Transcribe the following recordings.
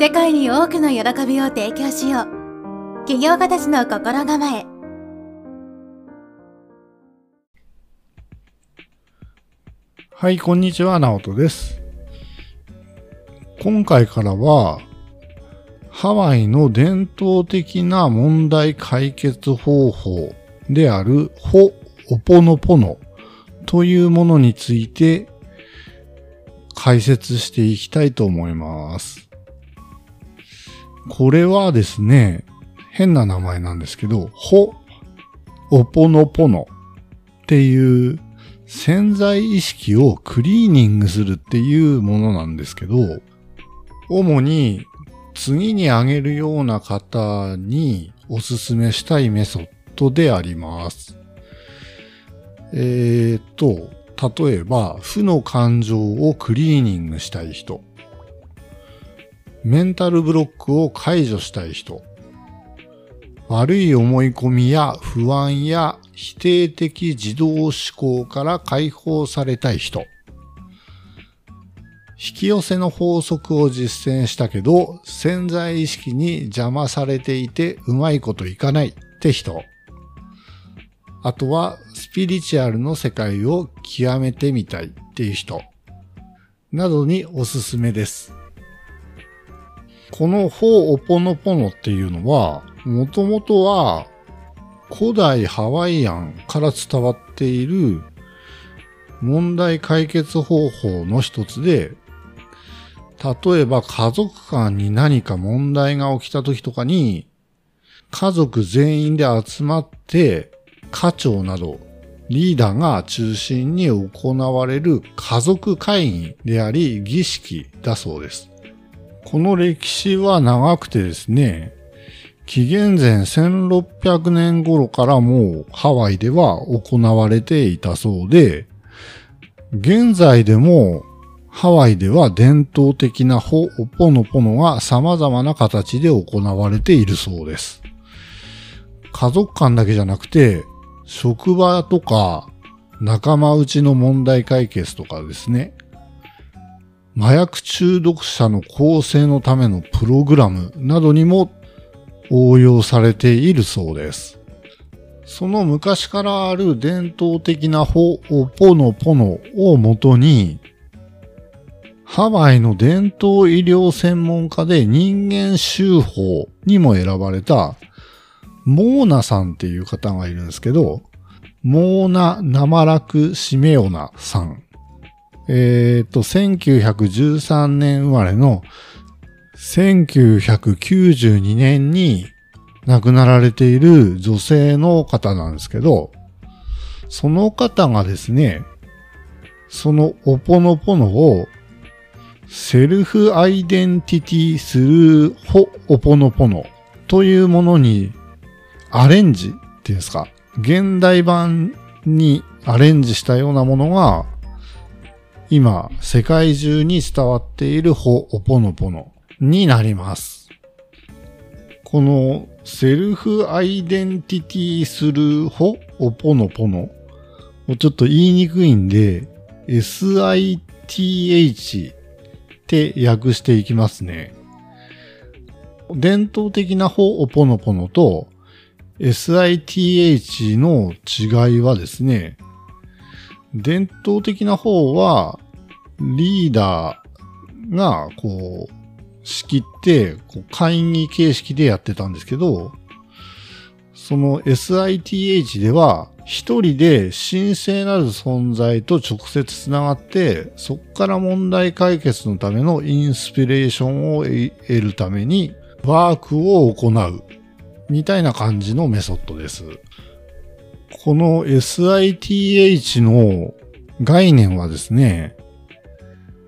世界に多くの喜びを提供しよう。企業家たちの心構え。はい、こんにちは、ナオトです。今回からは、ハワイの伝統的な問題解決方法であるホ・オポノポノというものについて解説していきたいと思います。これはですね、変な名前なんですけど、ホ・オポノポノっていう潜在意識をクリーニングするっていうものなんですけど、主に次に挙げるような方におすすめしたいメソッドであります。えー、と、例えば、負の感情をクリーニングしたい人。メンタルブロックを解除したい人。悪い思い込みや不安や否定的自動思考から解放されたい人。引き寄せの法則を実践したけど、潜在意識に邪魔されていてうまいこといかないって人。あとは、スピリチュアルの世界を極めてみたいっていう人。などにおすすめです。このホーオポノポノっていうのは、もともとは古代ハワイアンから伝わっている問題解決方法の一つで、例えば家族間に何か問題が起きた時とかに、家族全員で集まって、家長などリーダーが中心に行われる家族会議であり儀式だそうです。この歴史は長くてですね、紀元前1600年頃からもうハワイでは行われていたそうで、現在でもハワイでは伝統的なホオポノポノが様々な形で行われているそうです。家族間だけじゃなくて、職場とか仲間内の問題解決とかですね。麻薬中毒者の構成のためのプログラムなどにも応用されているそうです。その昔からある伝統的なホオポノポノをもとにハワイの伝統医療専門家で人間修法にも選ばれた、モーナさんっていう方がいるんですけど、モーナ・ナマラク・シメオナさん。えっ、ー、と、1913年生まれの1992年に亡くなられている女性の方なんですけど、その方がですね、そのオポノポノをセルフアイデンティティスルーホオポノポノというものにアレンジっていうんですか、現代版にアレンジしたようなものが今世界中に伝わっているホオポノポノになります。このセルフアイデンティティスルホオポノポノをちょっと言いにくいんで SITH って訳していきますね。伝統的な方をポノポノと SITH の違いはですね、伝統的な方はリーダーがこう仕切ってこう会議形式でやってたんですけど、その SITH では一人で神聖なる存在と直接つながって、そこから問題解決のためのインスピレーションを得るためにワークを行うみたいな感じのメソッドです。この SITH の概念はですね、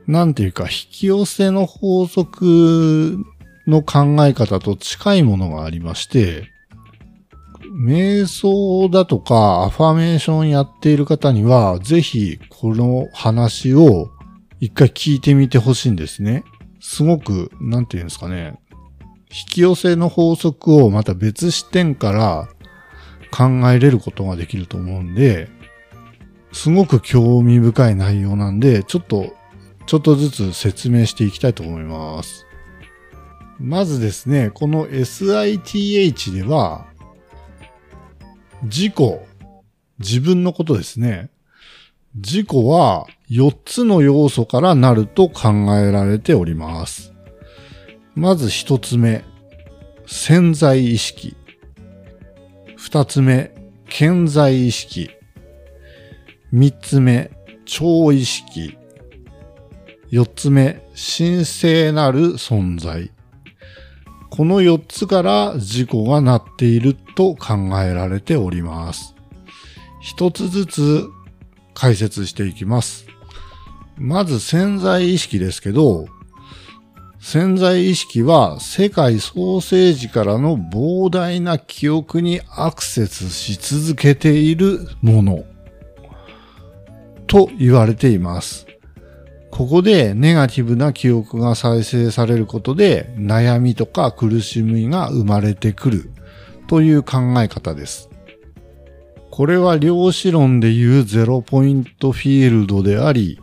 なんていうか引き寄せの法則の考え方と近いものがありまして、瞑想だとかアファメーションやっている方には、ぜひこの話を一回聞いてみてほしいんですね。すごく、なんていうんですかね。引き寄せの法則をまた別視点から考えれることができると思うんで、すごく興味深い内容なんで、ちょっと、ちょっとずつ説明していきたいと思います。まずですね、この SITH では、自己、自分のことですね。自己は4つの要素からなると考えられております。まず1つ目、潜在意識。2つ目、潜在意識。3つ目、超意識。4つ目、神聖なる存在。この4つから事故がなっていると考えられております。一つずつ解説していきます。まず潜在意識ですけど、潜在意識は世界創生時からの膨大な記憶にアクセスし続けているものと言われています。ここでネガティブな記憶が再生されることで悩みとか苦しみが生まれてくるという考え方です。これは量子論でいうゼロポイントフィールドであり、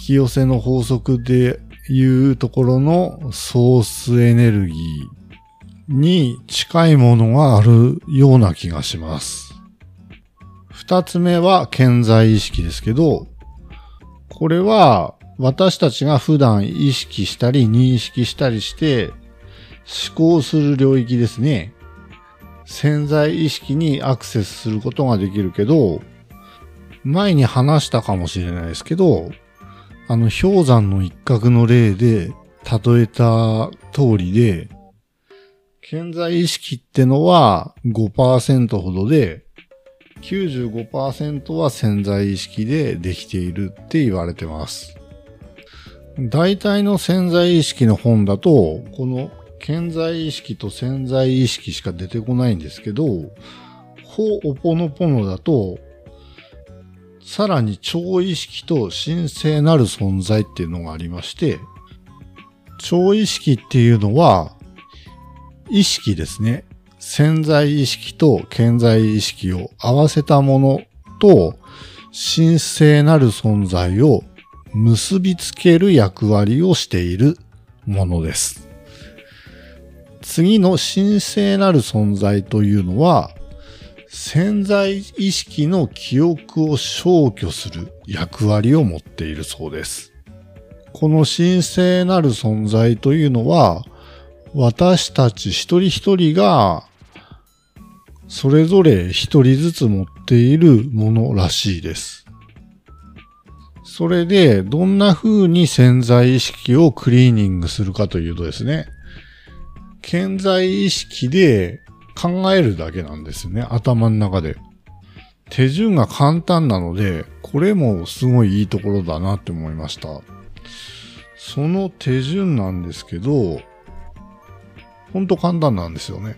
引き寄せの法則でいうところのソースエネルギーに近いものがあるような気がします。二つ目は健在意識ですけど、これは私たちが普段意識したり認識したりして思考する領域ですね。潜在意識にアクセスすることができるけど、前に話したかもしれないですけど、あの氷山の一角の例で例えた通りで、潜在意識ってのは5%ほどで、95%は潜在意識でできているって言われてます。大体の潜在意識の本だと、この潜在意識と潜在意識しか出てこないんですけど、ほおぽのぽのだと、さらに超意識と神聖なる存在っていうのがありまして、超意識っていうのは、意識ですね。潜在意識と潜在意識を合わせたものと神聖なる存在を結びつける役割をしているものです。次の神聖なる存在というのは潜在意識の記憶を消去する役割を持っているそうです。この神聖なる存在というのは私たち一人一人がそれぞれ一人ずつ持っているものらしいです。それで、どんな風に潜在意識をクリーニングするかというとですね、潜在意識で考えるだけなんですね、頭の中で。手順が簡単なので、これもすごいいいところだなって思いました。その手順なんですけど、ほんと簡単なんですよね。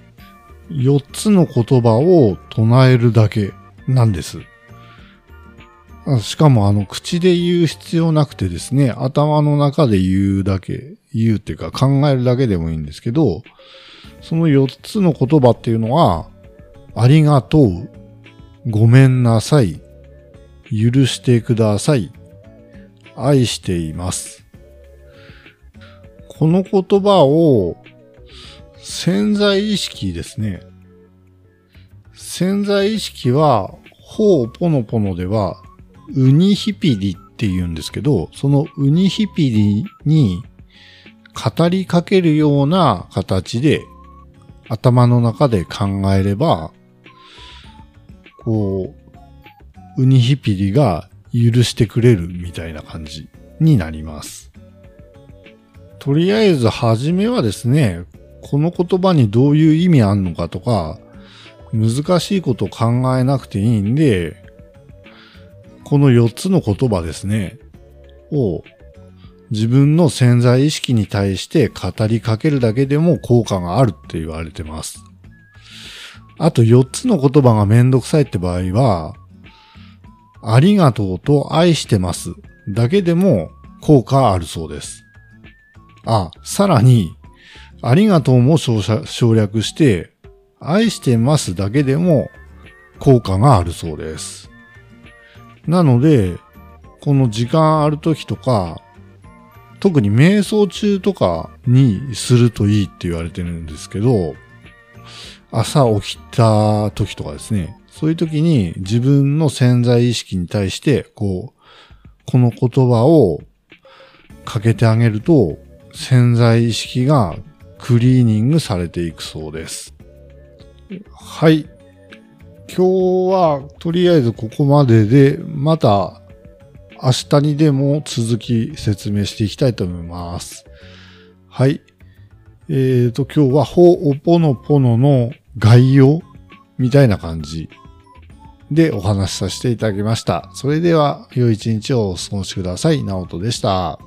4つの言葉を唱えるだけなんです。しかもあの、口で言う必要なくてですね、頭の中で言うだけ、言うっていうか考えるだけでもいいんですけど、その4つの言葉っていうのは、ありがとう、ごめんなさい、許してください、愛しています。この言葉を潜在意識ですね。潜在意識は、ほうぽのぽのでは、ウニヒピリって言うんですけど、そのウニヒピリに語りかけるような形で頭の中で考えれば、こう、ウニヒピリが許してくれるみたいな感じになります。とりあえずはじめはですね、この言葉にどういう意味あんのかとか、難しいこと考えなくていいんで、この4つの言葉ですね、を自分の潜在意識に対して語りかけるだけでも効果があるって言われてます。あと4つの言葉がめんどくさいって場合は、ありがとうと愛してますだけでも効果あるそうです。あ、さらにありがとうも省略して、愛してますだけでも効果があるそうです。なので、この時間ある時とか、特に瞑想中とかにするといいって言われてるんですけど、朝起きた時とかですね、そういう時に自分の潜在意識に対して、こう、この言葉をかけてあげると、潜在意識がクリーニングされていくそうです。はい。今日はとりあえずここまでで、また明日にでも続き説明していきたいと思います。はい。えーと、今日はほおぽのぽのの概要みたいな感じでお話しさせていただきました。それでは、良い一日をお過ごしください。なおとでした。